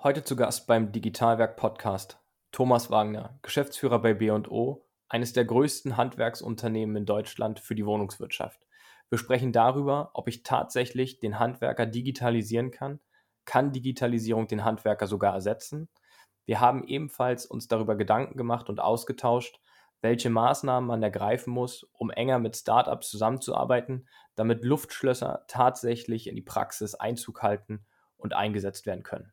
Heute zu Gast beim Digitalwerk Podcast Thomas Wagner, Geschäftsführer bei B&O, eines der größten Handwerksunternehmen in Deutschland für die Wohnungswirtschaft. Wir sprechen darüber, ob ich tatsächlich den Handwerker digitalisieren kann. Kann Digitalisierung den Handwerker sogar ersetzen? Wir haben ebenfalls uns darüber Gedanken gemacht und ausgetauscht, welche Maßnahmen man ergreifen muss, um enger mit Startups zusammenzuarbeiten, damit Luftschlösser tatsächlich in die Praxis Einzug halten und eingesetzt werden können.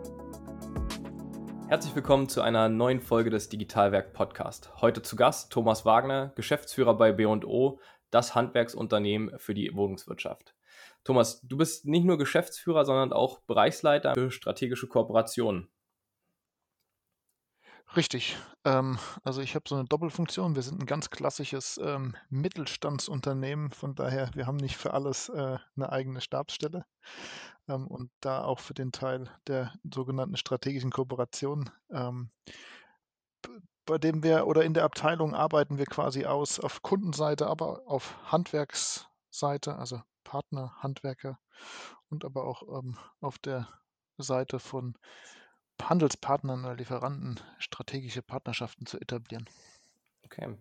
Herzlich willkommen zu einer neuen Folge des Digitalwerk Podcast. Heute zu Gast Thomas Wagner, Geschäftsführer bei B&O, das Handwerksunternehmen für die Wohnungswirtschaft. Thomas, du bist nicht nur Geschäftsführer, sondern auch Bereichsleiter für strategische Kooperationen. Richtig. Ähm, also ich habe so eine Doppelfunktion. Wir sind ein ganz klassisches ähm, Mittelstandsunternehmen. Von daher, wir haben nicht für alles äh, eine eigene Stabsstelle ähm, und da auch für den Teil der sogenannten strategischen Kooperation, ähm, bei dem wir oder in der Abteilung arbeiten wir quasi aus auf Kundenseite, aber auf Handwerksseite, also Partner, Handwerker und aber auch ähm, auf der Seite von Handelspartnern oder Lieferanten strategische Partnerschaften zu etablieren. Okay.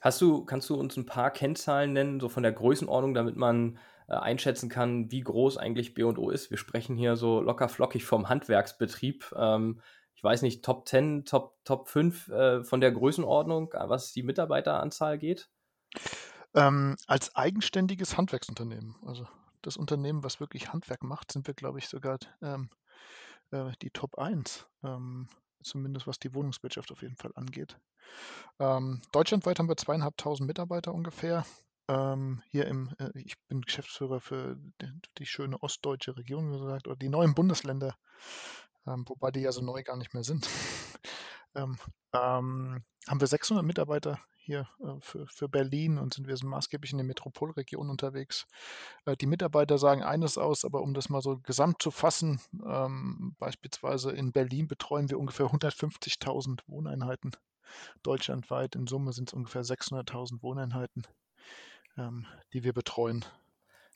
Hast du, kannst du uns ein paar Kennzahlen nennen, so von der Größenordnung, damit man äh, einschätzen kann, wie groß eigentlich B&O ist. Wir sprechen hier so locker flockig vom Handwerksbetrieb. Ähm, ich weiß nicht, Top 10, Top, Top 5 äh, von der Größenordnung, äh, was die Mitarbeiteranzahl geht? Ähm, als eigenständiges Handwerksunternehmen, also das Unternehmen, was wirklich Handwerk macht, sind wir, glaube ich, sogar ähm, äh, die Top 1, ähm, zumindest was die Wohnungswirtschaft auf jeden Fall angeht. Ähm, deutschlandweit haben wir zweieinhalbtausend Mitarbeiter ungefähr. Ähm, hier im, äh, ich bin Geschäftsführer für die, die schöne ostdeutsche Region, wie gesagt, oder die neuen Bundesländer, ähm, wobei die ja so neu gar nicht mehr sind. Ähm, ähm haben wir 600 Mitarbeiter hier äh, für, für Berlin und sind wir so maßgeblich in der Metropolregion unterwegs. Äh, die Mitarbeiter sagen eines aus, aber um das mal so gesamt zu fassen, ähm, beispielsweise in Berlin betreuen wir ungefähr 150.000 Wohneinheiten deutschlandweit. In Summe sind es ungefähr 600.000 Wohneinheiten ähm, die wir betreuen.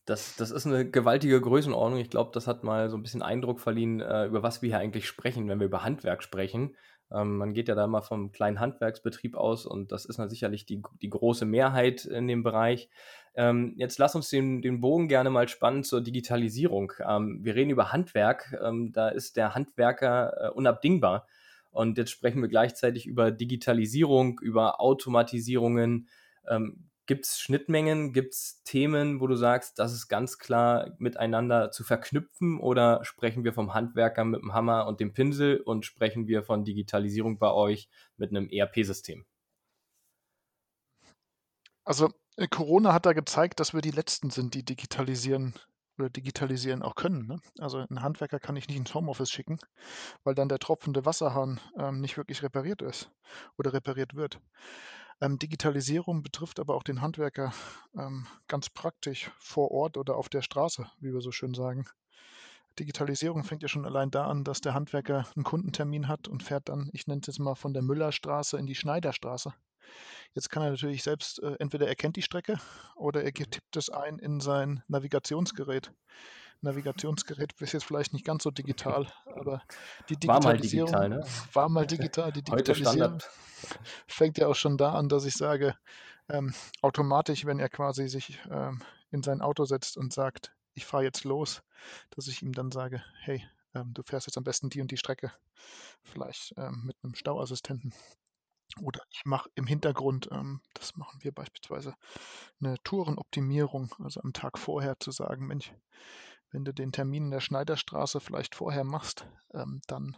Das, das ist eine gewaltige Größenordnung. Ich glaube, das hat mal so ein bisschen Eindruck verliehen, äh, über was wir hier eigentlich sprechen, wenn wir über Handwerk sprechen. Ähm, man geht ja da mal vom kleinen Handwerksbetrieb aus und das ist dann sicherlich die, die große Mehrheit in dem Bereich. Ähm, jetzt lass uns den, den Bogen gerne mal spannen zur Digitalisierung. Ähm, wir reden über Handwerk. Ähm, da ist der Handwerker äh, unabdingbar. Und jetzt sprechen wir gleichzeitig über Digitalisierung, über Automatisierungen. Gibt es Schnittmengen? Gibt es Themen, wo du sagst, das ist ganz klar miteinander zu verknüpfen? Oder sprechen wir vom Handwerker mit dem Hammer und dem Pinsel und sprechen wir von Digitalisierung bei euch mit einem ERP-System? Also äh, Corona hat da gezeigt, dass wir die Letzten sind, die digitalisieren oder digitalisieren auch können. Ne? Also ein Handwerker kann ich nicht ins Homeoffice schicken, weil dann der tropfende Wasserhahn ähm, nicht wirklich repariert ist oder repariert wird. Ähm, Digitalisierung betrifft aber auch den Handwerker ähm, ganz praktisch vor Ort oder auf der Straße, wie wir so schön sagen. Digitalisierung fängt ja schon allein da an, dass der Handwerker einen Kundentermin hat und fährt dann, ich nenne es jetzt mal von der Müllerstraße in die Schneiderstraße. Jetzt kann er natürlich selbst, äh, entweder er kennt die Strecke oder er tippt es ein in sein Navigationsgerät. Navigationsgerät ist jetzt vielleicht nicht ganz so digital, aber die Digitalisierung war mal digital, ne? war mal digital. Die Digitalisierung fängt ja auch schon da an, dass ich sage, ähm, automatisch, wenn er quasi sich ähm, in sein Auto setzt und sagt, ich fahre jetzt los, dass ich ihm dann sage, hey, ähm, du fährst jetzt am besten die und die Strecke, vielleicht ähm, mit einem Stauassistenten. Oder ich mache im Hintergrund, ähm, das machen wir beispielsweise, eine Tourenoptimierung, also am Tag vorher zu sagen, Mensch, wenn du den Termin in der Schneiderstraße vielleicht vorher machst, ähm, dann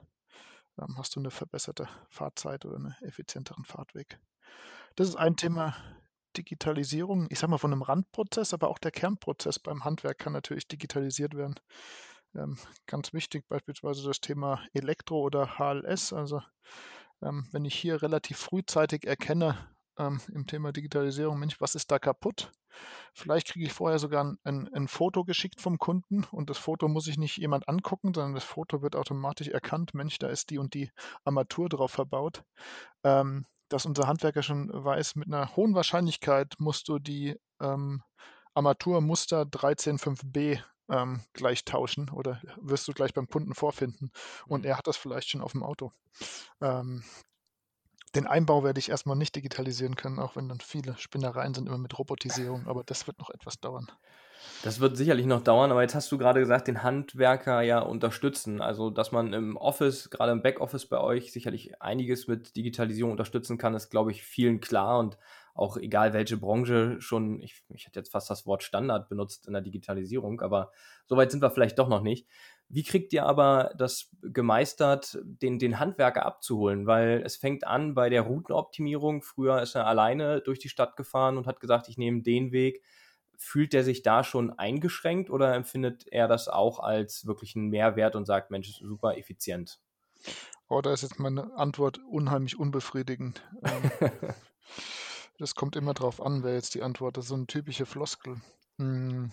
ähm, hast du eine verbesserte Fahrzeit oder einen effizienteren Fahrtweg. Das ist ein Thema Digitalisierung, ich sage mal von einem Randprozess, aber auch der Kernprozess beim Handwerk kann natürlich digitalisiert werden. Ähm, ganz wichtig beispielsweise das Thema Elektro oder HLS, also Ähm, wenn ich hier relativ frühzeitig erkenne, ähm, im Thema Digitalisierung, Mensch, was ist da kaputt? Vielleicht kriege ich vorher sogar ein, ein, ein, Foto geschickt vom Kunden und das Foto muss ich nicht jemand angucken, sondern das Foto wird automatisch erkannt, Mensch, da ist die und die Armatur drauf verbaut. Ähm, dass unser Handwerker schon weiß, mit einer hohen Wahrscheinlichkeit musst du die ähm, Armaturmuster 135b ähm, gleich tauschen oder wirst du gleich beim Kunden vorfinden. Und mhm. er hat das vielleicht schon auf dem Auto. Ähm, den Einbau werde ich erstmal nicht digitalisieren können, auch wenn dann viele Spinnereien sind immer mit Robotisierung, aber das wird noch etwas dauern. Das wird sicherlich noch dauern, aber jetzt hast du gerade gesagt, den Handwerker ja unterstützen. Also, dass man im Office, gerade im Backoffice bei euch, sicherlich einiges mit Digitalisierung unterstützen kann, ist, glaube ich, vielen klar und auch egal welche Branche schon, ich, ich hätte jetzt fast das Wort Standard benutzt in der Digitalisierung, aber soweit sind wir vielleicht doch noch nicht. Wie kriegt ihr aber das gemeistert, den, den Handwerker abzuholen? Weil es fängt an bei der Routenoptimierung. Früher ist er alleine durch die Stadt gefahren und hat gesagt, ich nehme den Weg. Fühlt er sich da schon eingeschränkt oder empfindet er das auch als wirklich einen Mehrwert und sagt, Mensch, super effizient? Oh, da ist jetzt meine Antwort unheimlich unbefriedigend. Ähm, das kommt immer drauf an, wer jetzt die Antwort ist. So eine typische Floskel. Hm.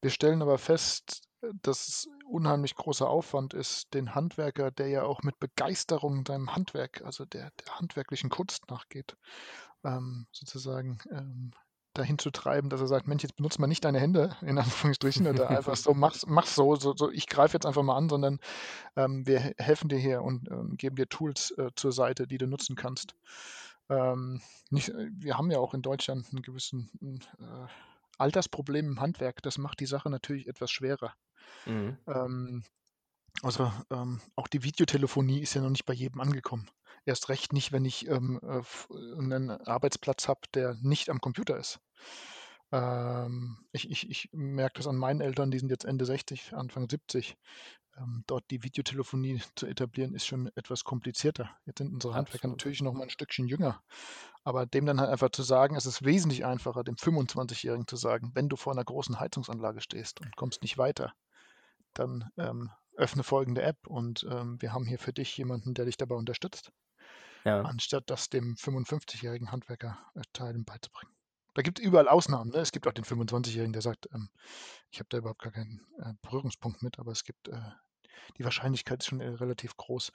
Wir stellen aber fest, dass unheimlich großer Aufwand ist, den Handwerker, der ja auch mit Begeisterung seinem Handwerk, also der, der handwerklichen Kunst nachgeht, ähm, sozusagen ähm, dahin zu treiben, dass er sagt, Mensch, jetzt benutzt man nicht deine Hände, in Anführungsstrichen, oder einfach so, mach's, mach's so, so, so ich greife jetzt einfach mal an, sondern ähm, wir helfen dir hier und ähm, geben dir Tools äh, zur Seite, die du nutzen kannst. Ähm, nicht, äh, wir haben ja auch in Deutschland einen gewissen äh, Altersproblem im Handwerk. Das macht die Sache natürlich etwas schwerer. Mhm. Ähm, also ähm, auch die Videotelefonie ist ja noch nicht bei jedem angekommen. Erst recht nicht, wenn ich ähm, äh, einen Arbeitsplatz habe, der nicht am Computer ist. Ähm, ich, ich, ich merke das an meinen Eltern, die sind jetzt Ende 60, Anfang 70. Ähm, dort die Videotelefonie zu etablieren, ist schon etwas komplizierter. Jetzt sind unsere Handwerker Absolut. natürlich noch mal ein Stückchen jünger. Aber dem dann halt einfach zu sagen, es ist wesentlich einfacher, dem 25-Jährigen zu sagen, wenn du vor einer großen Heizungsanlage stehst und kommst nicht weiter, dann ähm, öffne folgende App und ähm, wir haben hier für dich jemanden, der dich dabei unterstützt, ja. anstatt das dem 55-jährigen Handwerker äh, Teilen beizubringen. Da gibt es überall Ausnahmen. Ne? Es gibt auch den 25-Jährigen, der sagt, ähm, ich habe da überhaupt gar keinen äh, Berührungspunkt mit, aber es gibt äh, die Wahrscheinlichkeit ist schon äh, relativ groß,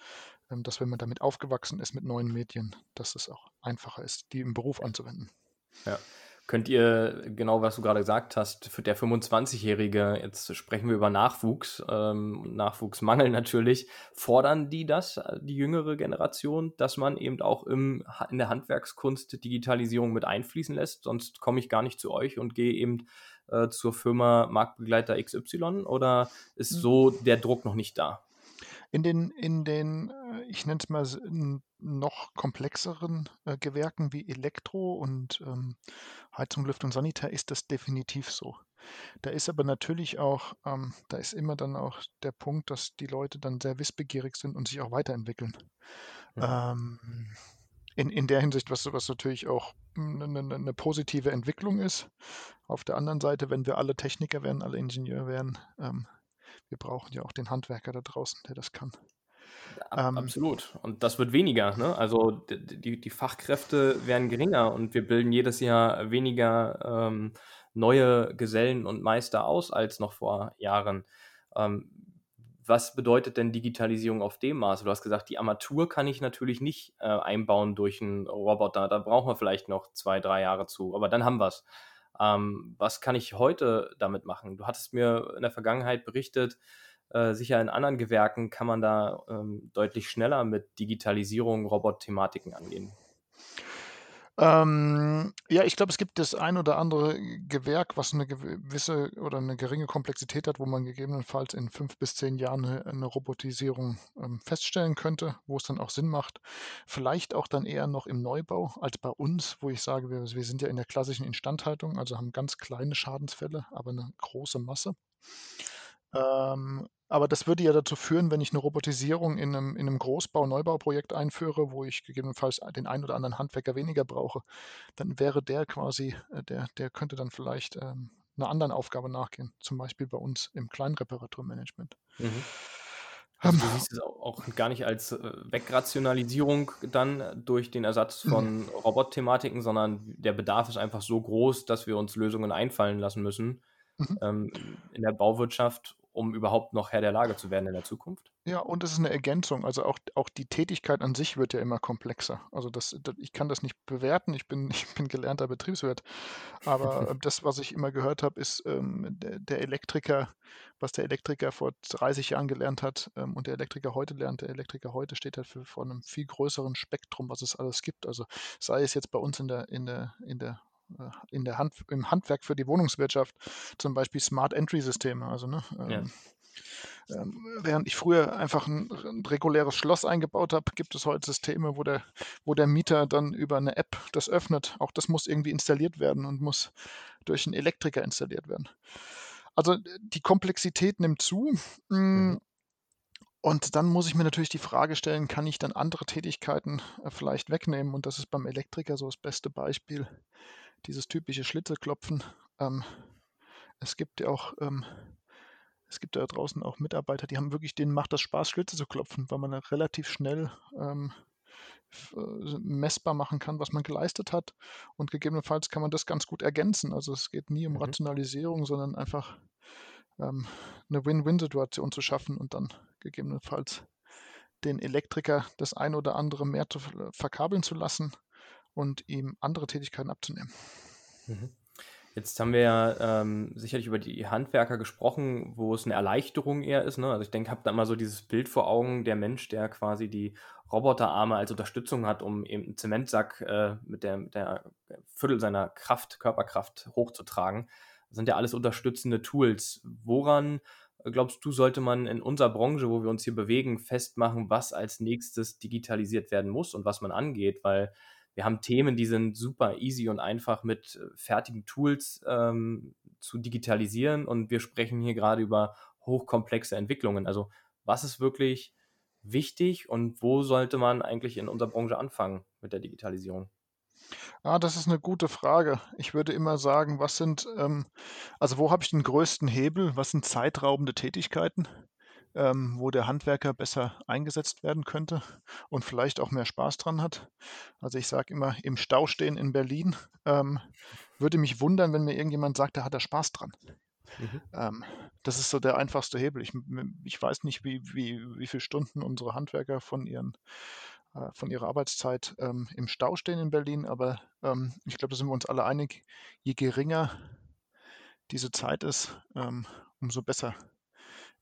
ähm, dass wenn man damit aufgewachsen ist mit neuen Medien, dass es auch einfacher ist, die im Beruf anzuwenden. Ja. Könnt ihr, genau was du gerade gesagt hast, für der 25-Jährige, jetzt sprechen wir über Nachwuchs, ähm, Nachwuchsmangel natürlich, fordern die das, äh, die jüngere Generation, dass man eben auch im, in der Handwerkskunst Digitalisierung mit einfließen lässt? Sonst komme ich gar nicht zu euch und gehe eben äh, zur Firma Marktbegleiter XY oder ist hm. so der Druck noch nicht da? In den, in den äh, ich nenne es mal noch komplexeren äh, Gewerken wie Elektro und ähm, Heizung, Lüftung, Sanitär ist das definitiv so. Da ist aber natürlich auch, ähm, da ist immer dann auch der Punkt, dass die Leute dann sehr wissbegierig sind und sich auch weiterentwickeln. Ja. Ähm, in, in der Hinsicht, was, was natürlich auch eine, eine, eine positive Entwicklung ist. Auf der anderen Seite, wenn wir alle Techniker wären, alle Ingenieure wären, ähm, wir brauchen ja auch den Handwerker da draußen, der das kann. Ähm, absolut. Und das wird weniger. Ne? Also die, die Fachkräfte werden geringer und wir bilden jedes Jahr weniger ähm, neue Gesellen und Meister aus als noch vor Jahren. Ähm, was bedeutet denn Digitalisierung auf dem Maße? Du hast gesagt, die Armatur kann ich natürlich nicht äh, einbauen durch einen Roboter. Da brauchen wir vielleicht noch zwei, drei Jahre zu, aber dann haben wir es. Ähm, was kann ich heute damit machen? Du hattest mir in der Vergangenheit berichtet, äh, sicher in anderen Gewerken kann man da ähm, deutlich schneller mit Digitalisierung, Robot-Thematiken angehen. Ähm, ja, ich glaube, es gibt das ein oder andere Gewerk, was eine gewisse oder eine geringe Komplexität hat, wo man gegebenenfalls in fünf bis zehn Jahren eine, eine Robotisierung ähm, feststellen könnte, wo es dann auch Sinn macht. Vielleicht auch dann eher noch im Neubau als bei uns, wo ich sage, wir, wir sind ja in der klassischen Instandhaltung, also haben ganz kleine Schadensfälle, aber eine große Masse. Ähm, aber das würde ja dazu führen, wenn ich eine Robotisierung in einem, in einem Großbau-Neubauprojekt einführe, wo ich gegebenenfalls den einen oder anderen Handwerker weniger brauche, dann wäre der quasi, äh, der, der könnte dann vielleicht ähm, einer anderen Aufgabe nachgehen, zum Beispiel bei uns im Kleinreparaturmanagement. Mhm. Also du siehst es auch gar nicht als äh, Wegrationalisierung dann durch den Ersatz Mhm. von Robot-Thematiken, sondern der Bedarf ist einfach so groß, dass wir uns Lösungen einfallen lassen müssen Mhm. ähm, in der Bauwirtschaft, um überhaupt noch Herr der Lage zu werden in der Zukunft. Ja, und es ist eine Ergänzung. Also auch, auch die Tätigkeit an sich wird ja immer komplexer. Also das, das, ich kann das nicht bewerten. Ich bin, ich bin gelernter Betriebswirt. Aber äh, das, was ich immer gehört habe, ist ähm, der, der Elektriker, was der Elektriker vor 30 Jahren gelernt hat ähm, und der Elektriker heute lernt. Der Elektriker heute steht halt für, vor einem viel größeren Spektrum, was es alles gibt. Also sei es jetzt bei uns in der, in der, in der in der Hand, im Handwerk für die Wohnungswirtschaft, zum Beispiel Smart Entry Systeme. Also ne, ähm, Ja. ähm, während ich früher einfach ein, ein reguläres Schloss eingebaut habe, gibt es heute Systeme, wo der, wo der Mieter dann über eine App das öffnet. Auch das muss irgendwie installiert werden und muss durch einen Elektriker installiert werden. Also äh, die Komplexität nimmt zu. mm, Mhm. Und dann muss ich mir natürlich die Frage stellen, kann ich dann andere Tätigkeiten äh, vielleicht wegnehmen? Und das ist beim Elektriker so das beste Beispiel, dieses typische Schlitzeklopfen. Ähm, es gibt ja auch, ähm, es gibt da draußen auch Mitarbeiter, die haben wirklich, denen macht das Spaß, Schlitze zu klopfen, weil man dann relativ schnell ähm, äh, messbar machen kann, was man geleistet hat. Und gegebenenfalls kann man das ganz gut ergänzen. Also es geht nie um Mhm. Rationalisierung, sondern einfach ähm, eine Win-Win-Situation zu schaffen und dann gegebenenfalls den Elektriker das ein oder andere mehr zu ver- verkabeln zu lassen und ihm andere Tätigkeiten abzunehmen. Mhm. Jetzt haben wir ja ähm, sicherlich über die Handwerker gesprochen, wo es eine Erleichterung eher ist. Ne? Also ich denke, habe da immer so dieses Bild vor Augen, der Mensch, der quasi die Roboterarme als Unterstützung hat, um eben einen Zementsack äh, mit, der, mit der Viertel seiner Kraft, Körperkraft hochzutragen. Das sind ja alles unterstützende Tools. Woran äh, glaubst du, sollte man in unserer Branche, wo wir uns hier bewegen, festmachen, was als nächstes digitalisiert werden muss und was man angeht? Weil wir haben Themen, die sind super easy und einfach mit äh, fertigen Tools ähm, zu digitalisieren und wir sprechen hier gerade über hochkomplexe Entwicklungen. Also was ist wirklich wichtig und wo sollte man eigentlich in unserer Branche anfangen mit der Digitalisierung? Ah, das ist eine gute Frage. Ich würde immer sagen, was sind, ähm, also wo habe ich den größten Hebel? Was sind zeitraubende Tätigkeiten, ähm, wo der Handwerker besser eingesetzt werden könnte und vielleicht auch mehr Spaß dran hat? Also ich sage immer, im Stau stehen in Berlin. Ähm, würde mich wundern, wenn mir irgendjemand sagt, da hat er Spaß dran. Mhm. Ähm, das ist so der einfachste Hebel. Ich, ich weiß nicht, wie, wie, wie viele Stunden unsere Handwerker von ihren äh, von ihrer Arbeitszeit ähm, im Stau stehen in Berlin, aber ähm, ich glaube, da sind wir uns alle einig, je geringer diese Zeit ist, ähm, umso besser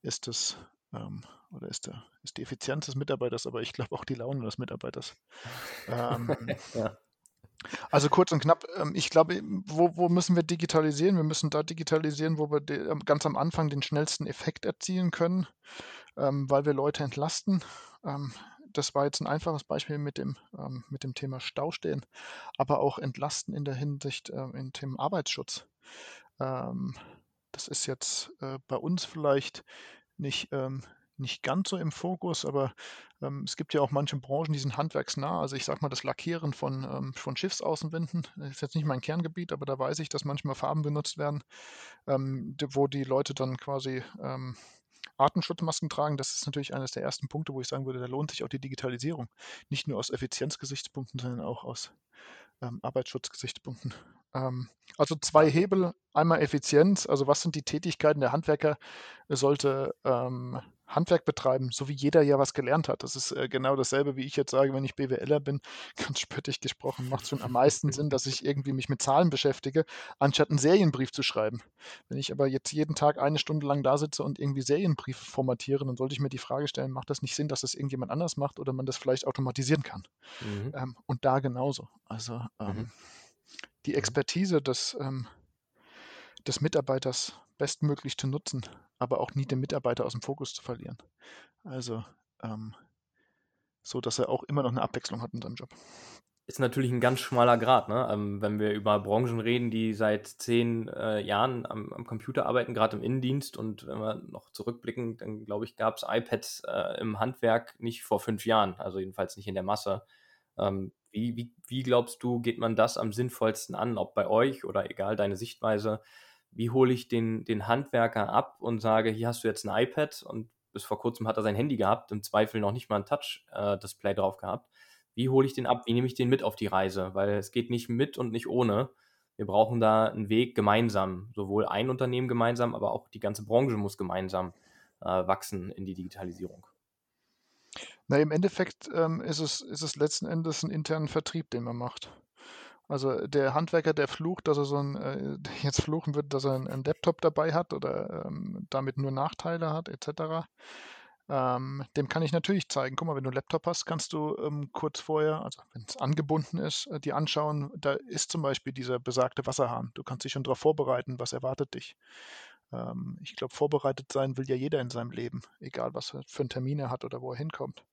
ist es ähm, oder ist, der, ist die Effizienz des Mitarbeiters, aber ich glaube auch die Laune des Mitarbeiters. Ähm, ja. also kurz und knapp, ähm, ich glaube, wo, wo, müssen wir digitalisieren? Wir müssen da digitalisieren, wo wir de, ganz am Anfang den schnellsten Effekt erzielen können, ähm, weil wir Leute entlasten. Ähm, das war jetzt ein einfaches Beispiel mit dem, ähm, mit dem Thema Staustehen, aber auch entlasten in der Hinsicht äh, in Themen Arbeitsschutz. Ähm, das ist jetzt äh, bei uns vielleicht nicht, ähm, nicht ganz so im Fokus, aber ähm, es gibt ja auch manche Branchen, die sind handwerksnah. Also ich sage mal, das Lackieren von, ähm, von Schiffsaußenwinden ist jetzt nicht mein Kerngebiet, aber da weiß ich, dass manchmal Farben benutzt werden, ähm, wo die Leute dann quasi ähm, Artenschutzmasken tragen, das ist natürlich eines der ersten Punkte, wo ich sagen würde, da lohnt sich auch die Digitalisierung. Nicht nur aus Effizienzgesichtspunkten, sondern auch aus ähm, Arbeitsschutzgesichtspunkten. Ähm, also zwei Hebel, einmal Effizienz, also was sind die Tätigkeiten der Handwerker, sollte ähm, Handwerk betreiben, so wie jeder ja was gelernt hat. Das ist äh, genau dasselbe, wie ich jetzt sage, wenn ich BWLer bin, ganz spöttisch gesprochen, macht es schon am meisten Sinn, dass ich irgendwie mich mit Zahlen beschäftige, anstatt einen Serienbrief zu schreiben. Wenn ich aber jetzt jeden Tag eine Stunde lang da sitze und irgendwie Serienbriefe formatiere, dann sollte ich mir die Frage stellen, macht das nicht Sinn, dass das irgendjemand anders macht oder man das vielleicht automatisieren kann? Mhm. Ähm, und da genauso. Also ähm, Mhm. Die Expertise des, ähm, des Mitarbeiters bestmöglich zu nutzen, aber auch nie den Mitarbeiter aus dem Fokus zu verlieren. Also ähm, so, dass er auch immer noch eine Abwechslung hat in seinem Job. Ist natürlich ein ganz schmaler Grad, ne? Ähm, wenn wir über Branchen reden, die seit zehn äh, Jahren am, am, Computer arbeiten, gerade im Innendienst. Und wenn wir noch zurückblicken, dann glaube ich, gab es iPads äh, im Handwerk nicht vor fünf Jahren, also jedenfalls nicht in der Masse. Ähm, wie, wie, wie glaubst du, geht man das am sinnvollsten an, ob bei euch oder egal deine Sichtweise? Wie hole ich den, den Handwerker ab und sage, hier hast du jetzt ein iPad und bis vor kurzem hat er sein Handy gehabt, im Zweifel noch nicht mal ein Touch-Display äh, drauf gehabt. Wie hole ich den ab? Wie nehme ich den mit auf die Reise? Weil es geht nicht mit und nicht ohne. Wir brauchen da einen Weg gemeinsam. Sowohl ein Unternehmen gemeinsam, aber auch die ganze Branche muss gemeinsam äh, wachsen in die Digitalisierung. Na, im Endeffekt ähm, ist, es, ist es letzten Endes ein internen Vertrieb, den man macht. Also der Handwerker, der flucht, dass er so ein, äh, jetzt fluchen wird, dass er einen Laptop dabei hat oder ähm, damit nur Nachteile hat, etc. Ähm, dem kann ich natürlich zeigen, guck mal, wenn du einen Laptop hast, kannst du ähm, kurz vorher, also wenn es angebunden ist, äh, dir anschauen, da ist zum Beispiel dieser besagte Wasserhahn. Du kannst dich schon darauf vorbereiten, was erwartet dich. Ähm, ich glaube, vorbereitet sein will ja jeder in seinem Leben, egal was für einen Termin er hat oder wo er hinkommt.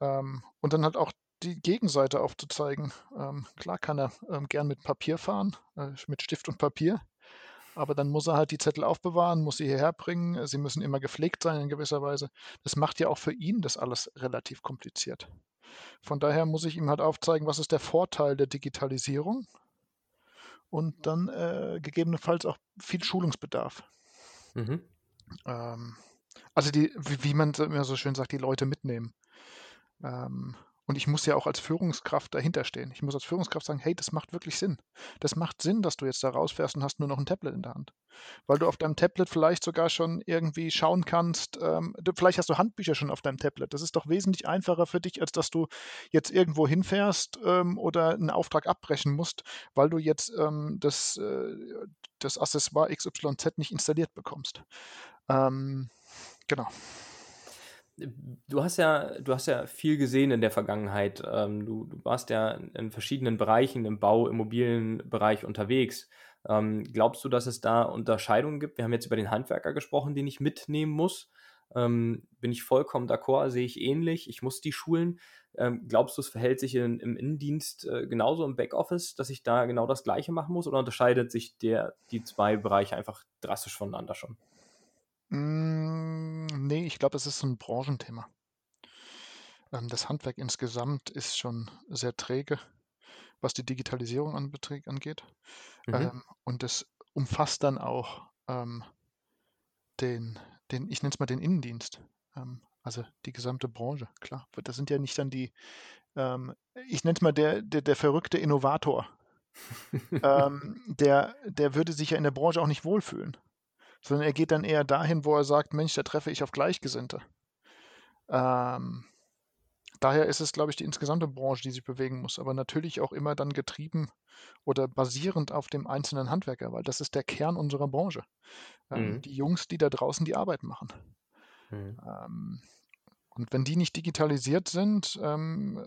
Ähm, und dann halt auch die Gegenseite aufzuzeigen. Ähm, klar kann er ähm, gern mit Papier fahren, äh, mit Stift und Papier, aber dann muss er halt die Zettel aufbewahren, muss sie hierher bringen. Sie müssen immer gepflegt sein in gewisser Weise. Das macht ja auch für ihn das alles relativ kompliziert. Von daher muss ich ihm halt aufzeigen, was ist der Vorteil der Digitalisierung und dann äh, gegebenenfalls auch viel Schulungsbedarf. Mhm. Ähm, also die, wie, wie, man immer so schön sagt, die Leute mitnehmen. Ähm, und ich muss ja auch als Führungskraft dahinter stehen. Ich muss als Führungskraft sagen, hey, das macht wirklich Sinn. Das macht Sinn, dass du jetzt da rausfährst und hast nur noch ein Tablet in der Hand. Weil du auf deinem Tablet vielleicht sogar schon irgendwie schauen kannst, ähm, du, vielleicht hast du Handbücher schon auf deinem Tablet. Das ist doch wesentlich einfacher für dich, als dass du jetzt irgendwo hinfährst ähm, oder einen Auftrag abbrechen musst, weil du jetzt ähm, das, äh, das Accessoire XYZ nicht installiert bekommst. Ähm, genau du hast ja, du hast ja viel gesehen in der Vergangenheit. Ähm, du, du, warst ja in verschiedenen Bereichen im Bau, Immobilienbereich unterwegs. Ähm, glaubst du, dass es da Unterscheidungen gibt? Wir haben jetzt über den Handwerker gesprochen, den ich mitnehmen muss. Ähm, bin ich vollkommen d'accord, sehe ich ähnlich. Ich muss die schulen. Ähm, glaubst du, es verhält sich in, im Innendienst äh, genauso im Backoffice, dass ich da genau das Gleiche machen muss? Oder unterscheidet sich der, die zwei Bereiche einfach drastisch voneinander schon? Hm, ne, ich glaube, es ist so 'n Branchenthema. Ähm, das Handwerk insgesamt ist schon sehr träge, was die Digitalisierung angeht. Mhm. Ähm, und das umfasst dann auch, ähm, den den ich nenne es mal den Innendienst, also die gesamte Branche, klar. das sind ja nicht dann die ich nenne es mal der der der verrückte Innovator. Ähm, der der würde sich ja in der Branche auch nicht wohlfühlen sondern er geht dann eher dahin, wo er sagt, Mensch, da treffe ich auf Gleichgesinnte. Ähm, daher ist es, glaube ich, die insgesamte Branche, die sich bewegen muss, aber natürlich auch immer dann getrieben oder basierend auf dem einzelnen Handwerker, weil das ist der Kern unserer Branche. Ähm, mhm. Die Jungs, die da draußen die Arbeit machen. Mhm. Ähm, und wenn die nicht digitalisiert sind, ähm,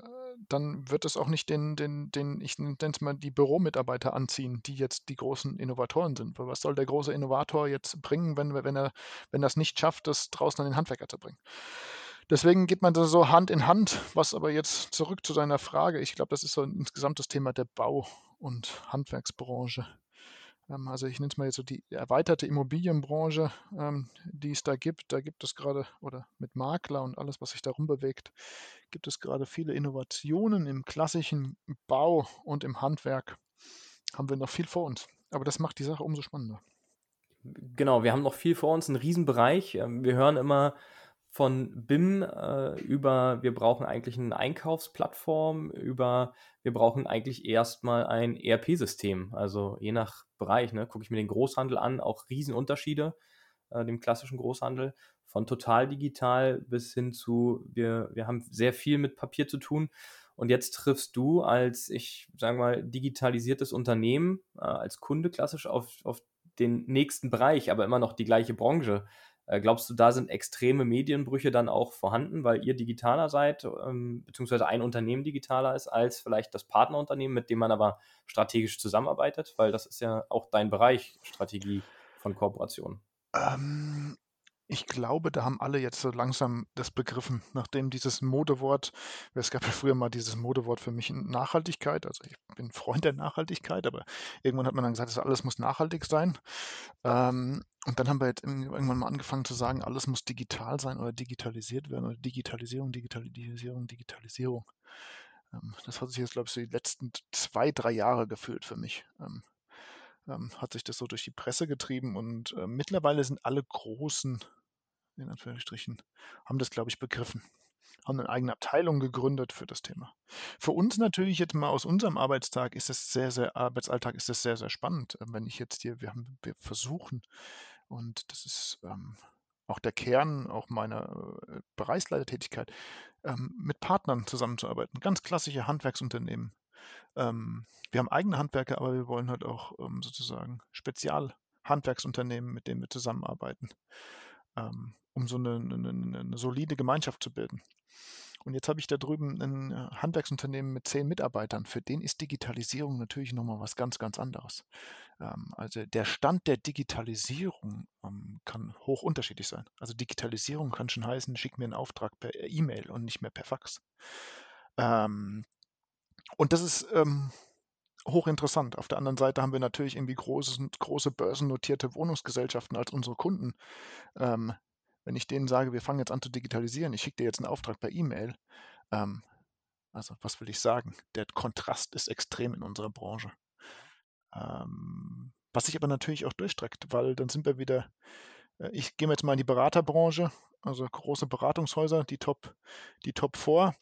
dann wird es auch nicht den, den, den ich nenne es mal die Büromitarbeiter anziehen, die jetzt die großen Innovatoren sind. Was soll der große Innovator jetzt bringen, wenn, wenn er wenn das nicht schafft, das draußen an den Handwerker zu bringen? Deswegen geht man da so Hand in Hand, was aber jetzt zurück zu deiner Frage, ich glaube, das ist so insgesamt das Thema der Bau- und Handwerksbranche. Ähm, also ich nenne es mal jetzt so die erweiterte Immobilienbranche, ähm, die es da gibt. Da gibt es gerade, oder mit Makler und alles, was sich darum bewegt, gibt es gerade viele Innovationen im klassischen Bau und im Handwerk. Haben wir noch viel vor uns. Aber das macht die Sache umso spannender. Genau, wir haben noch viel vor uns, einen Riesenbereich. Ähm, wir hören immer, von BIM äh, über, wir brauchen eigentlich eine Einkaufsplattform, über, wir brauchen eigentlich erstmal ein ERP-System. Also je nach Bereich, ne, gucke ich mir den Großhandel an, auch Riesenunterschiede, äh, dem klassischen Großhandel, von total digital bis hin zu, wir, wir haben sehr viel mit Papier zu tun. Und jetzt triffst du als, ich sage mal, digitalisiertes Unternehmen, äh, als Kunde klassisch auf, auf den nächsten Bereich, aber immer noch die gleiche Branche. Äh, glaubst du, da sind extreme Medienbrüche dann auch vorhanden, weil ihr digitaler seid, ähm, beziehungsweise ein Unternehmen digitaler ist als vielleicht das Partnerunternehmen, mit dem man aber strategisch zusammenarbeitet? Weil das ist ja auch dein Bereich, Strategie von Kooperationen. Ähm, ich glaube, da haben alle jetzt so langsam das begriffen, nachdem dieses Modewort, es gab ja früher mal dieses Modewort für mich Nachhaltigkeit, also ich bin Freund der Nachhaltigkeit, aber irgendwann hat man dann gesagt, das alles muss nachhaltig sein. Ähm, und dann haben wir jetzt irgendwann mal angefangen zu sagen, alles muss digital sein oder digitalisiert werden oder Digitalisierung, Digitalisierung, Digitalisierung. Ähm, das hat sich jetzt, glaube ich, so die letzten zwei, drei Jahre gefühlt für mich. Ähm, ähm, hat sich das so durch die Presse getrieben und äh, mittlerweile sind alle großen in Anführungsstrichen, haben das, glaube ich, begriffen. Haben eine eigene Abteilung gegründet für das Thema. Für uns natürlich jetzt mal aus unserem Arbeitstag ist es sehr, sehr, Arbeitsalltag ist es sehr, sehr spannend. Ähm, wenn ich jetzt hier, wir haben, wir versuchen, und das ist ähm, auch der Kern auch meiner äh, Bereichsleitertätigkeit, ähm, mit Partnern zusammenzuarbeiten. Ganz klassische Handwerksunternehmen. Ähm, wir haben eigene Handwerker, aber wir wollen halt auch ähm, sozusagen Spezialhandwerksunternehmen, mit denen wir zusammenarbeiten, ähm, um so eine, eine, eine solide Gemeinschaft zu bilden. Und jetzt habe ich da drüben ein äh, Handwerksunternehmen mit zehn Mitarbeitern. Für den ist Digitalisierung natürlich nochmal was ganz, ganz anderes. Ähm, also der Stand der Digitalisierung ähm, kann hoch unterschiedlich sein. Also Digitalisierung kann schon heißen, schick mir einen Auftrag per E-Mail und nicht mehr per Fax. Ähm, und das ist hochinteressant. Auf der anderen Seite haben wir natürlich irgendwie große, große börsennotierte Wohnungsgesellschaften als unsere Kunden. wenn ich denen sage, wir fangen jetzt an zu digitalisieren, ich schicke dir jetzt einen Auftrag per E-Mail, also was will ich sagen? Der Kontrast ist extrem in unserer Branche. Ähm, was sich aber natürlich auch durchstreckt, weil dann sind wir wieder, äh, ich gehe jetzt mal in die Beraterbranche, also große Beratungshäuser, die Top, die Top 4.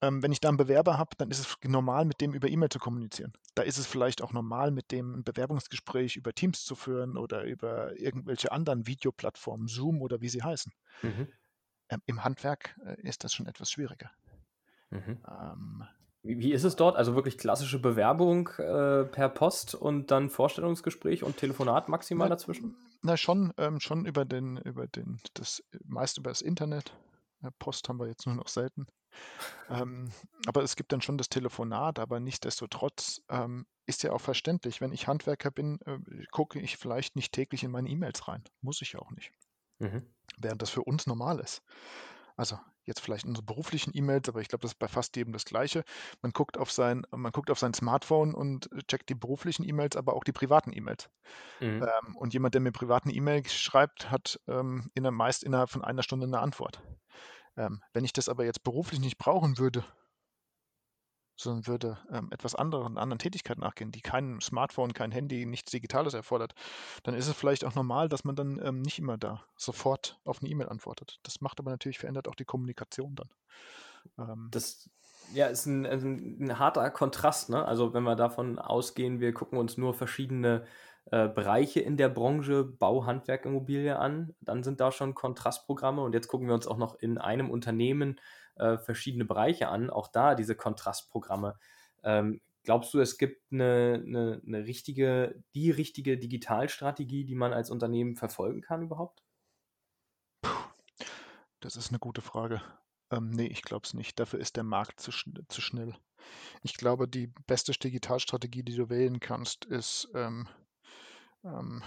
Ähm, wenn ich da einen Bewerber habe, dann ist es normal, mit dem über E-Mail zu kommunizieren. Da ist es vielleicht auch normal, mit dem ein Bewerbungsgespräch über Teams zu führen oder über irgendwelche anderen Videoplattformen, Zoom oder wie sie heißen. Mhm. Ähm, Im Handwerk äh, ist das schon etwas schwieriger. Mhm. Ähm, wie, wie ist es dort? Also wirklich klassische Bewerbung äh, per Post und dann Vorstellungsgespräch und Telefonat maximal na, dazwischen? Na schon, ähm, schon über den, über den, das meist über das Internet. Post haben wir jetzt nur noch selten. ähm, aber es gibt dann schon das Telefonat, aber nichtsdestotrotz ähm, ist ja auch verständlich, wenn ich Handwerker bin, äh, gucke ich vielleicht nicht täglich in meine E-Mails rein. Muss ich auch nicht. Mhm. Während das für uns normal ist. Also jetzt vielleicht unsere beruflichen E-Mails, aber ich glaube, das ist bei fast jedem das Gleiche. Man guckt auf sein, man guckt auf sein Smartphone und checkt die beruflichen E-Mails, aber auch die privaten E-Mails. Mhm. Ähm, und jemand, der mir privaten E-Mails schreibt, hat ähm, in, meist innerhalb von einer Stunde eine Antwort. Ähm, wenn ich das aber jetzt beruflich nicht brauchen würde, sondern würde ähm, etwas anderen, anderen Tätigkeiten nachgehen, die kein Smartphone, kein Handy, nichts Digitales erfordert, dann ist es vielleicht auch normal, dass man dann ähm, nicht immer da sofort auf eine E-Mail antwortet. Das macht aber natürlich, verändert auch die Kommunikation dann. Ähm, das ja, ist ein, ein, ein, harter Kontrast. Ne? Also wenn wir davon ausgehen, wir gucken uns nur verschiedene äh, Bereiche in der Branche Bau, Handwerk, Immobilie an, dann sind da schon Kontrastprogramme und jetzt gucken wir uns auch noch in einem Unternehmen äh, verschiedene Bereiche an, auch da diese Kontrastprogramme. Ähm, glaubst du, es gibt eine, eine, eine, richtige, die richtige Digitalstrategie, die man als Unternehmen verfolgen kann überhaupt? Das ist eine gute Frage. Ähm, nee, ich glaube es nicht. Dafür ist der Markt zu, schn zu, schnell. Ich glaube, die beste Digitalstrategie, die du wählen kannst, ist ähm, ähm,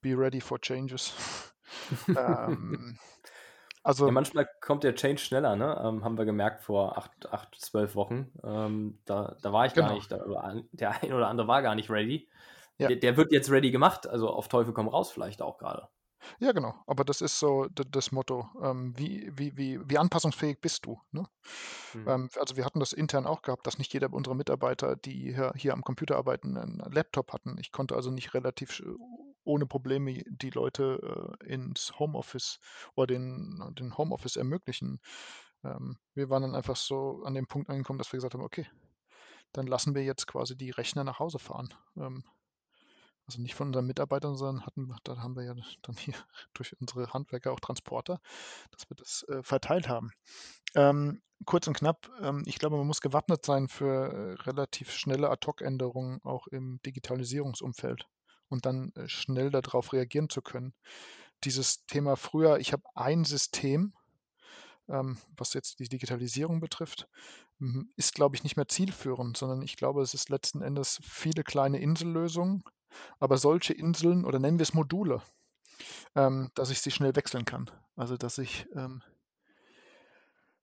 Be ready for changes. ähm, also, ja, manchmal kommt der Change schneller, ne? Ähm, haben wir gemerkt vor acht, acht zwölf Wochen. Ähm, da, da war ich genau. gar nicht, da, der ein oder andere war gar nicht ready. Ja. Der, der, wird jetzt ready gemacht, also auf Teufel komm raus vielleicht auch gerade. Ja, genau. Aber das ist so das Motto. Ähm, wie, wie, wie, wie anpassungsfähig bist du? Ne? Mhm. Ähm, also wir hatten das intern auch gehabt, dass nicht jeder unserer Mitarbeiter, die hier, hier am Computer arbeiten, einen Laptop hatten. Ich konnte also nicht relativ ohne Probleme die Leute äh, ins Homeoffice oder den, den Homeoffice ermöglichen. Ähm, wir waren dann einfach so an dem Punkt angekommen, dass wir gesagt haben, okay, dann lassen wir jetzt quasi die Rechner nach Hause fahren. Ähm, also nicht von unseren Mitarbeitern, sondern hatten, da haben wir ja dann hier durch unsere Handwerker auch Transporter, dass wir das äh, verteilt haben. Ähm, kurz und knapp, ähm, ich glaube, man muss gewappnet sein für äh, relativ schnelle Ad-Hoc-Änderungen auch im Digitalisierungsumfeld und dann äh, schnell darauf reagieren zu können. Dieses Thema früher, ich habe ein System, ähm, was jetzt die Digitalisierung betrifft, ist, glaube ich, nicht mehr zielführend, sondern ich glaube, es ist letzten Endes viele kleine Insellösungen, aber solche Inseln oder nennen wir es Module, ähm, dass ich sie schnell wechseln kann. Also dass ich ähm,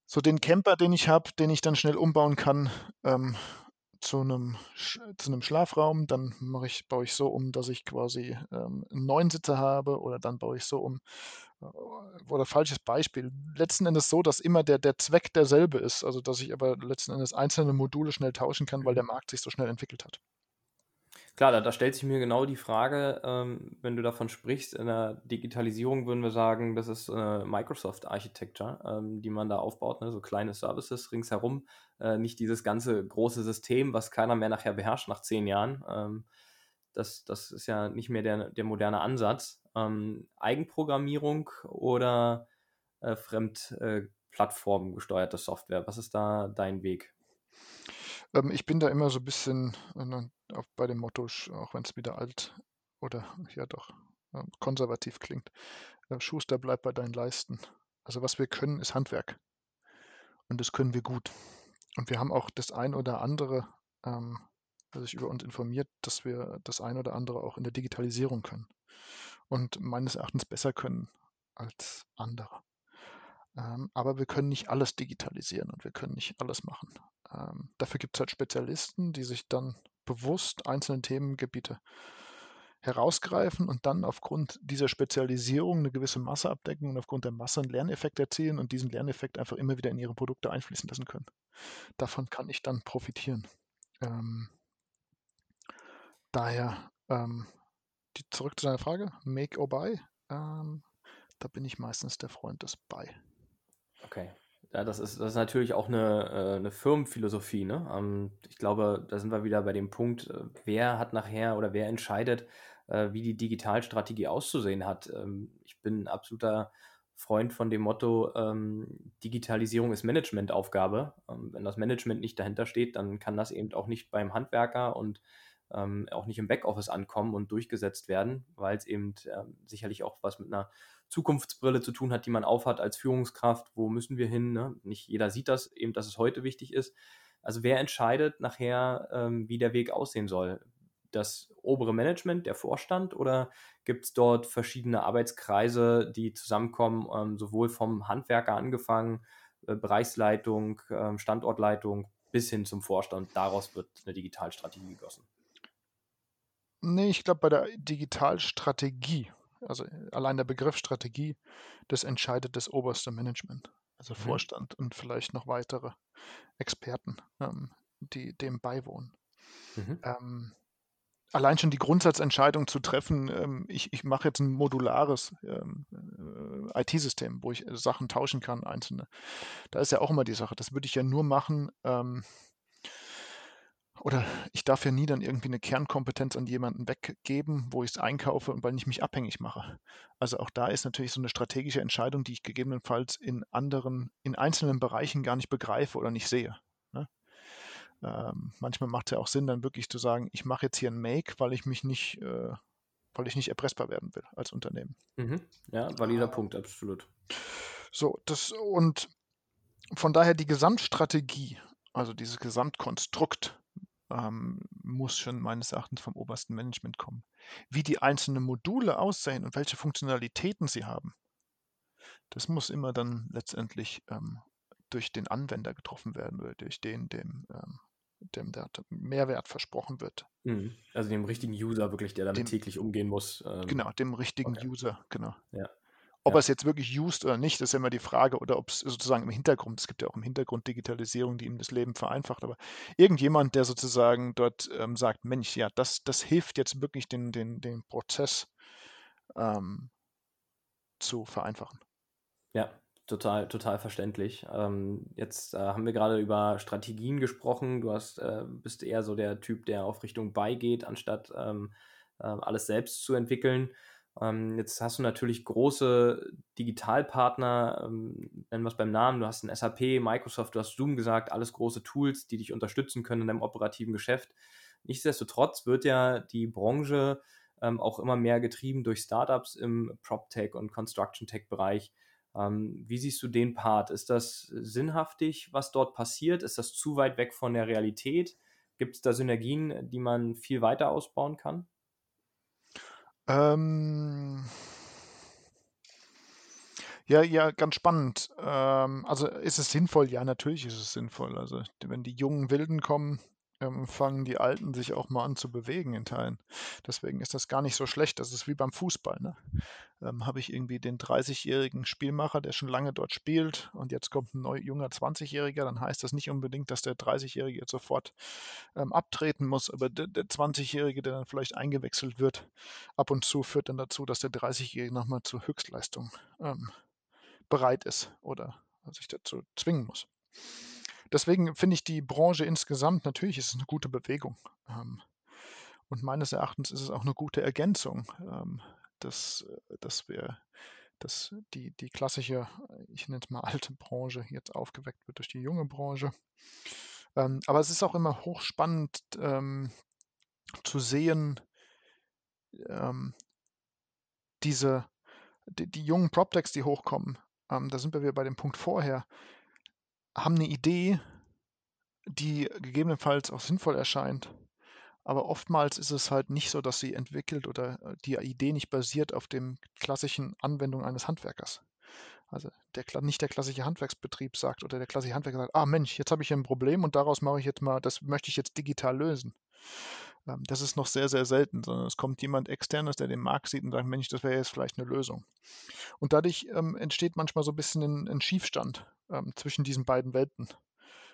so den Camper, den ich habe, den ich dann schnell umbauen kann, zu einem, zu einem Schlafraum, dann mache ich, baue ich so um, dass ich quasi ähm, einen neuen Sitzer habe oder dann baue ich so um, äh, oder falsches Beispiel, letzten Endes so, dass immer der, der Zweck derselbe ist, also dass ich aber letzten Endes einzelne Module schnell tauschen kann, weil der mhm. Markt sich so schnell entwickelt hat. Klar, da, da stellt sich mir genau die Frage, ähm, wenn du davon sprichst, in der Digitalisierung würden wir sagen, das ist äh, Microsoft Architecture, ähm, die man da aufbaut, ne? so kleine Services ringsherum, äh, nicht dieses ganze große System, was keiner mehr nachher beherrscht nach zehn Jahren. Ähm, das, das ist ja nicht mehr der, der moderne Ansatz. Ähm, Eigenprogrammierung oder äh, Fremdplattformen äh, gesteuerte Software, was ist da dein Weg? Ähm, ich bin da immer so ein bisschen äh, auch bei dem Motto, auch wenn es wieder alt oder ja doch äh, konservativ klingt, äh, Schuster bleibt bei deinen Leisten. Also was wir können, ist Handwerk. Und das können wir gut. Und wir haben auch das ein oder andere, ähm, sich über uns informiert, dass wir das ein oder andere auch in der Digitalisierung können. Und meines Erachtens besser können als andere. Ähm, aber wir können nicht alles digitalisieren und wir können nicht alles machen. Ähm, dafür gibt es halt Spezialisten, die sich dann bewusst einzelne Themengebiete herausgreifen und dann aufgrund dieser Spezialisierung eine gewisse Masse abdecken und aufgrund der Masse einen Lerneffekt erzielen und diesen Lerneffekt einfach immer wieder in ihre Produkte einfließen lassen können. Davon kann ich dann profitieren. Ähm, daher, ähm, die, zurück zu deiner Frage, Make or Buy, ähm, da bin ich meistens der Freund des Buy. Okay. Ja, das ist, das ist natürlich auch eine, äh, eine Firmenphilosophie. Ne? Ähm, ich glaube, da sind wir wieder bei dem Punkt, äh, wer hat nachher oder wer entscheidet, äh, wie die Digitalstrategie auszusehen hat. Ähm, ich bin ein absoluter Freund von dem Motto, ähm, Digitalisierung ist Managementaufgabe. wenn das Management nicht dahinter steht, dann kann das eben auch nicht beim Handwerker und auch nicht im Backoffice ankommen und durchgesetzt werden, weil es eben sicherlich auch was mit einer Zukunftsbrille zu tun hat, die man aufhat als Führungskraft. Wo müssen wir hin? Ne? Nicht jeder sieht das, eben, dass es heute wichtig ist. Also wer entscheidet nachher, ähm, wie der Weg aussehen soll? Das obere Management, der Vorstand oder gibt es dort verschiedene Arbeitskreise, die zusammenkommen, ähm, sowohl vom Handwerker angefangen, äh, Bereichsleitung, äh, Standortleitung bis hin zum Vorstand. Daraus wird eine Digitalstrategie gegossen. Nee, ich glaube, bei der Digitalstrategie also allein der Begriff Strategie, das entscheidet das oberste Management, also mhm. Vorstand und vielleicht noch weitere Experten, ähm, die dem beiwohnen. Mhm. Ähm, allein schon die Grundsatzentscheidung zu treffen, ähm, ich, ich mache jetzt ein modulares ähm, äh, IT-System, wo ich Sachen tauschen kann, einzelne. Da ist ja auch immer die Sache, das würde ich ja nur machen, ähm, oder ich darf ja nie dann irgendwie eine Kernkompetenz an jemanden weggeben, wo ich es einkaufe und weil ich mich abhängig mache. Also auch da ist natürlich so eine strategische Entscheidung, die ich gegebenenfalls in anderen, in einzelnen Bereichen gar nicht begreife oder nicht sehe. Ne? Ähm, manchmal macht es ja auch Sinn, dann wirklich zu sagen, ich mache jetzt hier ein Make, weil ich mich nicht, äh, weil ich nicht erpressbar werden will als Unternehmen. Mhm. Ja, valider Punkt, absolut. So, das und von daher die Gesamtstrategie, also dieses Gesamtkonstrukt, ähm, muss schon meines Erachtens vom obersten Management kommen. Wie die einzelnen Module aussehen und welche Funktionalitäten sie haben, das muss immer dann letztendlich ähm, durch den Anwender getroffen werden oder durch den, dem, ähm, dem der Mehrwert versprochen wird. Mhm. Also dem richtigen User wirklich, der damit dem, täglich umgehen muss. Ähm, genau, dem richtigen okay. User, genau. Ja. Ob ja. er es jetzt wirklich used oder nicht, ist immer die Frage, oder ob es sozusagen im Hintergrund, es gibt ja auch im Hintergrund Digitalisierung, die ihm das Leben vereinfacht, aber irgendjemand, der sozusagen dort ähm, sagt, Mensch, ja, das, das hilft jetzt wirklich den, den, den Prozess ähm, zu vereinfachen. Ja, total, total verständlich. Ähm, jetzt äh, haben wir gerade über Strategien gesprochen. Du hast, äh, bist eher so der Typ, der auf Richtung beigeht, anstatt ähm, äh, alles selbst zu entwickeln. Ähm, jetzt hast du natürlich große Digitalpartner, ähm, nennen wir es beim Namen, du hast ein SAP, Microsoft, du hast Zoom gesagt, alles große Tools, die dich unterstützen können in deinem operativen Geschäft. Nichtsdestotrotz wird ja die Branche ähm, auch immer mehr getrieben durch Startups im PropTech und Construction Tech Bereich. Ähm, wie siehst du den Part? Ist das sinnhaftig, was dort passiert? Ist das zu weit weg von der Realität? Gibt es da Synergien, die man viel weiter ausbauen kann? Ähm. Ja, ja, ganz spannend. Ähm, also ist es sinnvoll? Ja, natürlich ist es sinnvoll. Also wenn die jungen Wilden kommen, ähm, fangen die Alten sich auch mal an zu bewegen in Teilen. Deswegen ist das gar nicht so schlecht. Das ist wie beim Fußball. Ne? Ähm, Habe ich irgendwie den 30-jährigen Spielmacher, der schon lange dort spielt, und jetzt kommt ein neu, junger 20-Jähriger, dann heißt das nicht unbedingt, dass der 30-Jährige jetzt sofort ähm, abtreten muss, aber der, der 20-Jährige, der dann vielleicht eingewechselt wird, ab und zu führt dann dazu, dass der 30-Jährige nochmal zur Höchstleistung ähm, bereit ist oder sich dazu zwingen muss. Deswegen finde ich die Branche insgesamt, natürlich ist es eine gute Bewegung. Ähm, und meines Erachtens ist es auch eine gute Ergänzung, ähm, dass, äh, dass wir, dass die, die klassische, ich nenne es mal alte Branche, jetzt aufgeweckt wird durch die junge Branche. Ähm, aber es ist auch immer hochspannend zu sehen, diese, die, die jungen PropTechs, die hochkommen, ähm, da sind wir wieder bei dem Punkt vorher, haben eine Idee, die gegebenenfalls auch sinnvoll erscheint. Aber oftmals ist es halt nicht so, dass sie entwickelt oder äh, die Idee nicht basiert auf dem klassischen Anwendung eines Handwerkers. Also der, nicht der klassische Handwerksbetrieb sagt oder der klassische Handwerker sagt, ah Mensch, jetzt habe ich ein Problem und daraus mache ich jetzt mal, das möchte ich jetzt digital lösen. Ähm, das ist noch sehr, sehr selten, sondern es kommt jemand externes, der den Markt sieht und sagt, Mensch, das wäre jetzt vielleicht eine Lösung. Und dadurch ähm, entsteht manchmal so ein bisschen ein, ein Schiefstand ähm, zwischen diesen beiden Welten.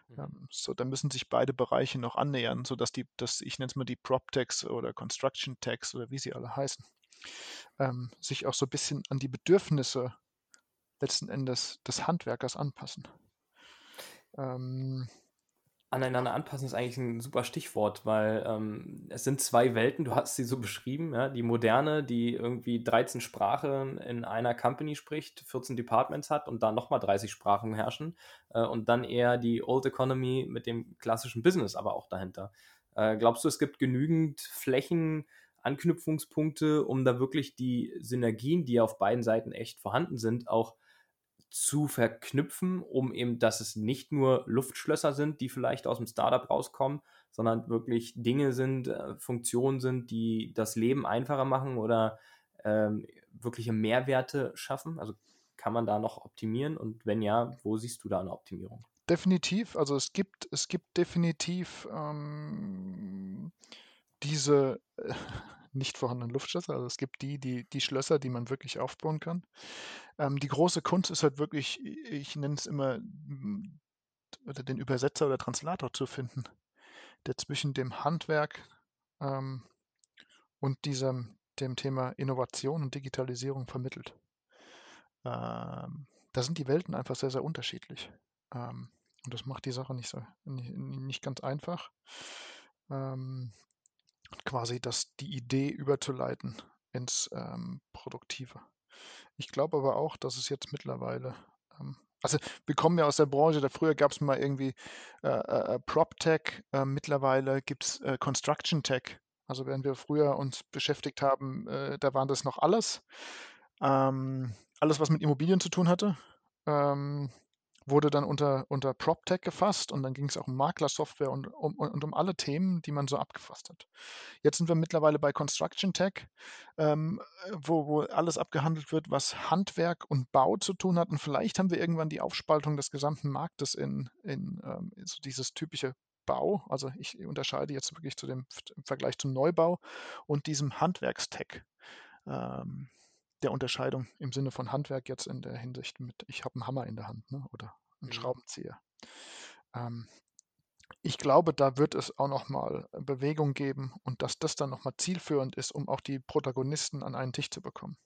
Mhm. Ähm, so, da müssen sich beide Bereiche noch annähern, sodass die, dass ich nenne es mal die Prop-Tags oder Construction Tags oder wie sie alle heißen, ähm, sich auch so ein bisschen an die Bedürfnisse letzten Endes des Handwerkers anpassen. Ähm, Aneinander anpassen ist eigentlich ein super Stichwort, weil ähm, es sind zwei Welten, du hast sie so beschrieben, ja? die moderne, die irgendwie 13 Sprachen in einer Company spricht, 14 Departments hat und da nochmal 30 Sprachen herrschen äh, und dann eher die Old Economy mit dem klassischen Business aber auch dahinter. Äh, glaubst du, es gibt genügend Flächen, Anknüpfungspunkte, um da wirklich die Synergien, die auf beiden Seiten echt vorhanden sind, auch zu verknüpfen, um eben, dass es nicht nur Luftschlösser sind, die vielleicht aus dem Startup rauskommen, sondern wirklich Dinge sind, äh, Funktionen sind, die das Leben einfacher machen oder ähm, wirkliche Mehrwerte schaffen? Also kann man da noch optimieren und wenn ja, wo siehst du da eine Optimierung? Definitiv, also es gibt, es gibt definitiv ähm, diese nicht vorhandenen Luftschlösser. Also es gibt die, die, die Schlösser, die man wirklich aufbauen kann. Ähm, die große Kunst ist halt wirklich, ich nenne es immer, oder den Übersetzer oder Translator zu finden, der zwischen dem Handwerk ähm, und diesem, dem Thema Innovation und Digitalisierung vermittelt. Ähm, da sind die Welten einfach sehr, sehr unterschiedlich. Ähm, und das macht die Sache nicht, so, nicht, nicht ganz einfach. Ähm, quasi das, die Idee überzuleiten ins ähm, Produktive. Ich glaube aber auch, dass es jetzt mittlerweile, ähm, also wir kommen ja aus der Branche, da früher gab es mal irgendwie äh, äh, PropTech, äh, mittlerweile gibt es äh, Construction Tech. Also wenn wir früher uns beschäftigt haben, äh, da waren das noch alles. Ähm, alles, was mit Immobilien zu tun hatte. Ähm, wurde dann unter, unter PropTech gefasst und dann ging es auch um Maklersoftware und um, und um alle Themen, die man so abgefasst hat. Jetzt sind wir mittlerweile bei Construction Tech, ähm, wo, wo alles abgehandelt wird, was Handwerk und Bau zu tun hat. Und vielleicht haben wir irgendwann die Aufspaltung des gesamten Marktes in, in, ähm, in so dieses typische Bau. Also ich unterscheide jetzt wirklich zu dem im Vergleich zum Neubau und diesem Handwerkstech. Ähm, der Unterscheidung im Sinne von Handwerk jetzt in der Hinsicht mit, ich habe einen Hammer in der Hand ne, oder einen mhm. Schraubenzieher. Ähm, ich glaube, da wird es auch nochmal Bewegung geben und dass das dann nochmal zielführend ist, um auch die Protagonisten an einen Tisch zu bekommen.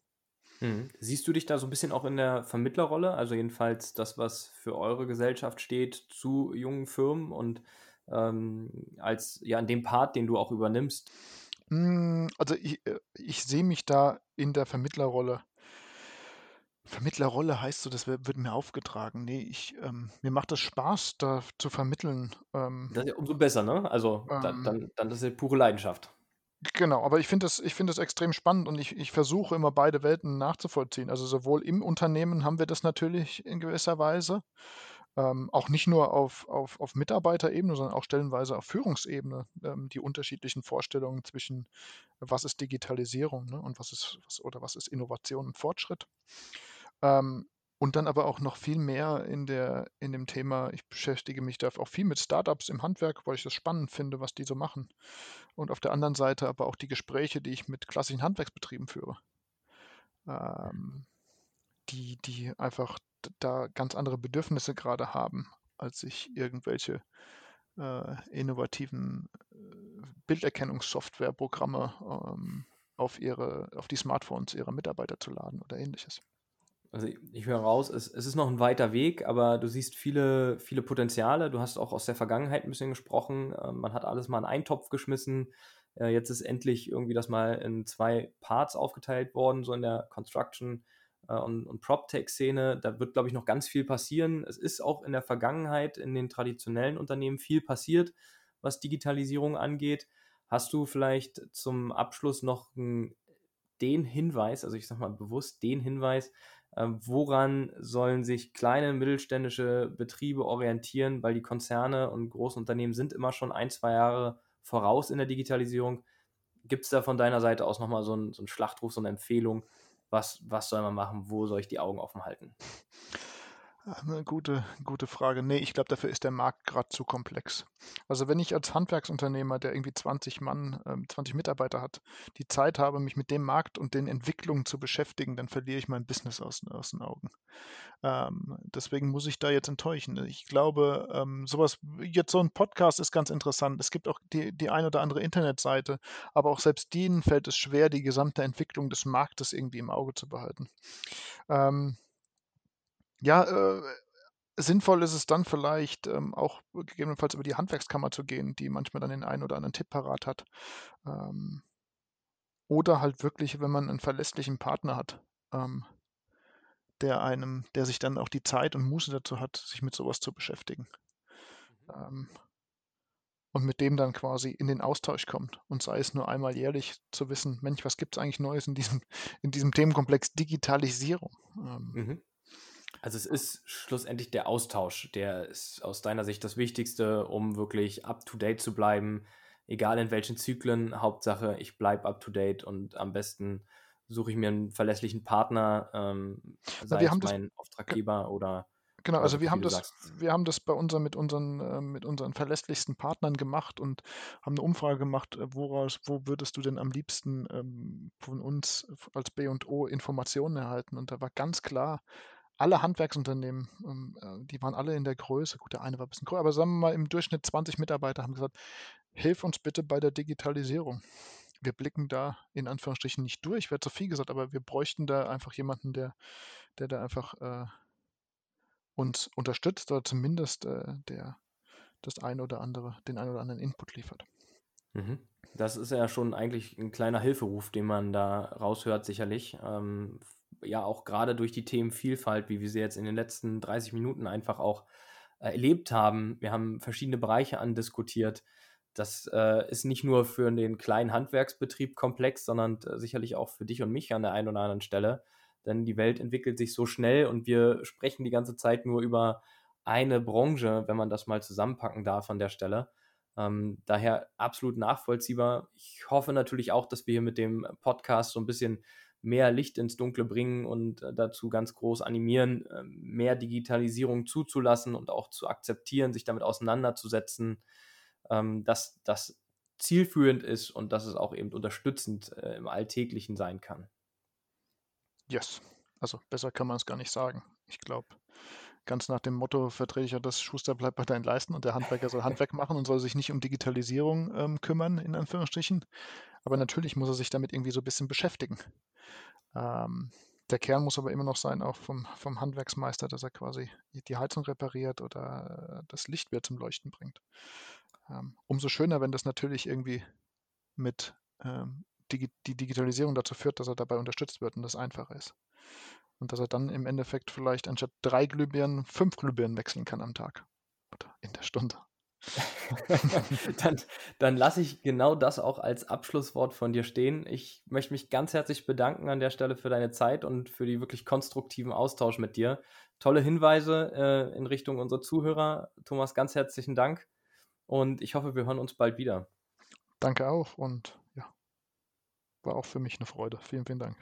Mhm. Siehst du dich da so ein bisschen auch in der Vermittlerrolle? Also jedenfalls das, was für eure Gesellschaft steht, zu jungen Firmen und ähm, als ja in dem Part, den du auch übernimmst? Hm, also ich, äh, ich sehe mich da in der Vermittlerrolle. Vermittlerrolle heißt so, das wird mir aufgetragen. Nee, ich, ähm, mir macht es Spaß, da zu vermitteln. Ähm, Das ist ja umso besser, ne? Also ähm, dann, dann ist ja pure Leidenschaft. genau, aber ich finde das, ich finde das extrem spannend und ich, ich versuche immer beide Welten nachzuvollziehen. Also sowohl im Unternehmen haben wir das natürlich in gewisser Weise, ähm, auch nicht nur auf, auf, auf Mitarbeiterebene, sondern auch stellenweise auf Führungsebene ähm, die unterschiedlichen Vorstellungen zwischen, was ist Digitalisierung ne, und was ist was, oder was ist Innovation und Fortschritt. Ähm, Und dann aber auch noch viel mehr in der in dem Thema ich beschäftige mich da auch viel mit Startups im Handwerk, weil ich das spannend finde, was die so machen. Und auf der anderen Seite aber auch die Gespräche, die ich mit klassischen Handwerksbetrieben führe. Ähm, die die einfach da ganz andere Bedürfnisse gerade haben, als sich irgendwelche, äh, innovativen, äh, Bilderkennungssoftwareprogramme, ähm, auf ihre auf die Smartphones ihrer Mitarbeiter zu laden oder Ähnliches. Also ich höre raus, es, es ist noch ein weiter Weg, aber du siehst viele, viele Potenziale. Du hast auch aus der Vergangenheit ein bisschen gesprochen. Äh, man hat alles mal in einen Topf geschmissen. Äh, jetzt ist endlich irgendwie das mal in zwei Parts aufgeteilt worden, so in der Construction- und, und PropTech-Szene. Da wird, glaube ich, noch ganz viel passieren. Es ist auch in der Vergangenheit in den traditionellen Unternehmen viel passiert, was Digitalisierung angeht. Hast du vielleicht zum Abschluss noch den Hinweis, also ich sage mal bewusst den Hinweis, ähm, woran sollen sich kleine mittelständische Betriebe orientieren, weil die Konzerne und großen Unternehmen sind immer schon ein, zwei Jahre voraus in der Digitalisierung. Gibt es da von deiner Seite aus nochmal so so einen Schlachtruf, so eine Empfehlung? Was, was soll man machen? Wo soll ich die Augen offen halten? Eine gute, gute Frage. Nee, ich glaube, dafür ist der Markt gerade zu komplex. Also wenn ich als Handwerksunternehmer, der irgendwie 20 Mann, ähm, 20 Mitarbeiter hat, die Zeit habe, mich mit dem Markt und den Entwicklungen zu beschäftigen, dann verliere ich mein Business aus, aus den Augen. Ähm, deswegen muss ich da jetzt enttäuschen. Ich glaube, ähm, sowas, jetzt so ein Podcast ist ganz interessant. Es gibt auch die, die ein oder andere Internetseite, aber auch selbst denen fällt es schwer, die gesamte Entwicklung des Marktes irgendwie im Auge zu behalten. Ähm, ja, äh, sinnvoll ist es dann vielleicht, ähm, auch gegebenenfalls über die Handwerkskammer zu gehen, die manchmal dann den einen oder anderen Tipp parat hat. Ähm, oder halt wirklich, wenn man einen verlässlichen Partner hat, ähm, der einem der sich dann auch die Zeit und Muße dazu hat, sich mit sowas zu beschäftigen. Mhm. Ähm und mit dem dann quasi in den Austausch kommt. Und sei es nur einmal jährlich zu wissen, Mensch, was gibt es eigentlich Neues in diesem in diesem Themenkomplex Digitalisierung? Ähm Mhm. Also es ist schlussendlich der Austausch, der ist aus deiner Sicht das Wichtigste, um wirklich up-to-date zu bleiben, egal in welchen Zyklen. Hauptsache, ich bleibe up-to-date und am besten suche ich mir einen verlässlichen Partner, ähm, sei wir es mein Auftraggeber oder, genau, also wir haben das sagst. wir haben das bei unser mit unseren äh, mit unseren verlässlichsten Partnern gemacht und haben eine Umfrage gemacht, äh, woraus wo würdest du denn am liebsten, ähm, von uns als B&O Informationen erhalten? Und da war ganz klar alle Handwerksunternehmen, ähm, äh, die waren alle in der Größe, gut, der eine war ein bisschen größer, aber sagen wir mal im Durchschnitt 20 Mitarbeiter haben gesagt: „Hilf uns bitte bei der Digitalisierung.“ Wir blicken da in Anführungsstrichen nicht durch, wäre zu viel gesagt, aber wir bräuchten da einfach jemanden, der der da einfach, äh, uns unterstützt oder zumindest, äh, der das eine oder andere den einen oder anderen Input liefert. Mhm. Das ist ja schon eigentlich ein kleiner Hilferuf, den man da raushört sicherlich. Ähm, ja, auch gerade durch die Themenvielfalt, wie wir sie jetzt in den letzten 30 Minuten einfach auch äh, erlebt haben. Wir haben verschiedene Bereiche andiskutiert. Das äh, ist nicht nur für den kleinen Handwerksbetrieb komplex, sondern äh, sicherlich auch für dich und mich an der einen oder anderen Stelle. Denn die Welt entwickelt sich so schnell und wir sprechen die ganze Zeit nur über eine Branche, wenn man das mal zusammenpacken darf an der Stelle. Ähm, daher absolut nachvollziehbar. Ich hoffe natürlich auch, dass wir hier mit dem Podcast so ein bisschen mehr Licht ins Dunkle bringen und äh, dazu ganz groß animieren, äh, mehr Digitalisierung zuzulassen und auch zu akzeptieren, sich damit auseinanderzusetzen, ähm, dass das zielführend ist und dass es auch eben unterstützend äh, im Alltäglichen sein kann. Yes. Also besser kann man es gar nicht sagen. Ich glaube, ganz nach dem Motto vertrete ich ja das Schuster bleibt bei deinen Leisten und der Handwerker soll Handwerk machen und soll sich nicht um Digitalisierung ähm, kümmern, in Anführungsstrichen. Aber natürlich muss er sich damit irgendwie so ein bisschen beschäftigen. Ähm, der Kern muss aber immer noch sein, auch vom, vom Handwerksmeister, dass er quasi die Heizung repariert oder das Licht wieder zum Leuchten bringt. Ähm, umso schöner, wenn das natürlich irgendwie mit ähm, Digi die Digitalisierung dazu führt, dass er dabei unterstützt wird und das einfacher ist. Und dass er dann im Endeffekt vielleicht anstatt drei Glühbirnen fünf Glühbirnen wechseln kann am Tag oder in der Stunde. dann dann lasse ich genau das auch als Abschlusswort von dir stehen. Ich möchte mich ganz herzlich bedanken an der Stelle für deine Zeit und für die wirklich konstruktiven Austausch mit dir. Tolle Hinweise äh, in Richtung unserer Zuhörer. Thomas, ganz herzlichen Dank und ich hoffe, wir hören uns bald wieder. Danke auch und ja, war auch für mich eine Freude. Vielen, vielen Dank.